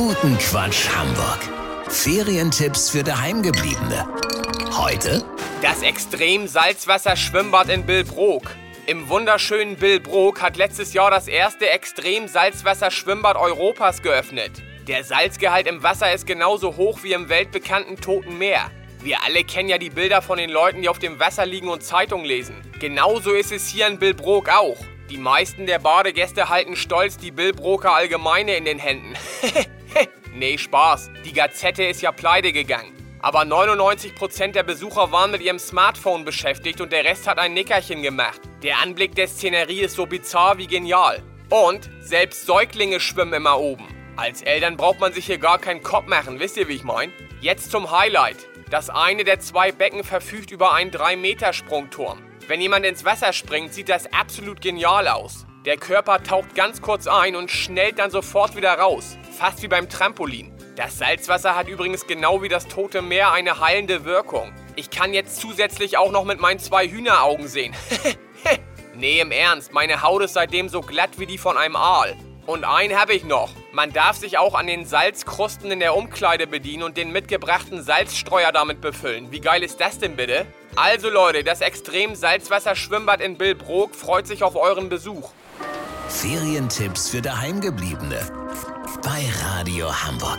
Guten Quatsch Hamburg. Ferientipps für Daheimgebliebene. Heute Das Extrem-Salzwasser-Schwimmbad in Billbrook. Im wunderschönen Billbrook hat letztes Jahr das erste Extrem-Salzwasser-Schwimmbad Europas geöffnet. Der Salzgehalt im Wasser ist genauso hoch wie im weltbekannten Toten Meer. Wir alle kennen ja die Bilder von den Leuten, die auf dem Wasser liegen und Zeitung lesen. Genauso ist es hier in Billbrook auch. Die meisten der Badegäste halten stolz die Billbroker Allgemeine in den Händen. nee, Spaß. Die Gazette ist ja pleite gegangen. Aber 99% der Besucher waren mit ihrem Smartphone beschäftigt und der Rest hat ein Nickerchen gemacht. Der Anblick der Szenerie ist so bizarr wie genial. Und selbst Säuglinge schwimmen immer oben. Als Eltern braucht man sich hier gar keinen Kopf machen, wisst ihr, wie ich mein? Jetzt zum Highlight. Das eine der zwei Becken verfügt über einen 3-Meter-Sprungturm. Wenn jemand ins Wasser springt, sieht das absolut genial aus. Der Körper taucht ganz kurz ein und schnellt dann sofort wieder raus. Fast wie beim Trampolin. Das Salzwasser hat übrigens genau wie das Tote Meer eine heilende Wirkung. Ich kann jetzt zusätzlich auch noch mit meinen zwei Hühneraugen sehen. nee, im Ernst, meine Haut ist seitdem so glatt wie die von einem Aal. Und einen habe ich noch. Man darf sich auch an den Salzkrusten in der Umkleide bedienen und den mitgebrachten Salzstreuer damit befüllen. Wie geil ist das denn bitte? Also Leute, das extrem Salzwasser-Schwimmbad in Billbrook freut sich auf euren Besuch. Ferientipps für Daheimgebliebene bei Radio Hamburg.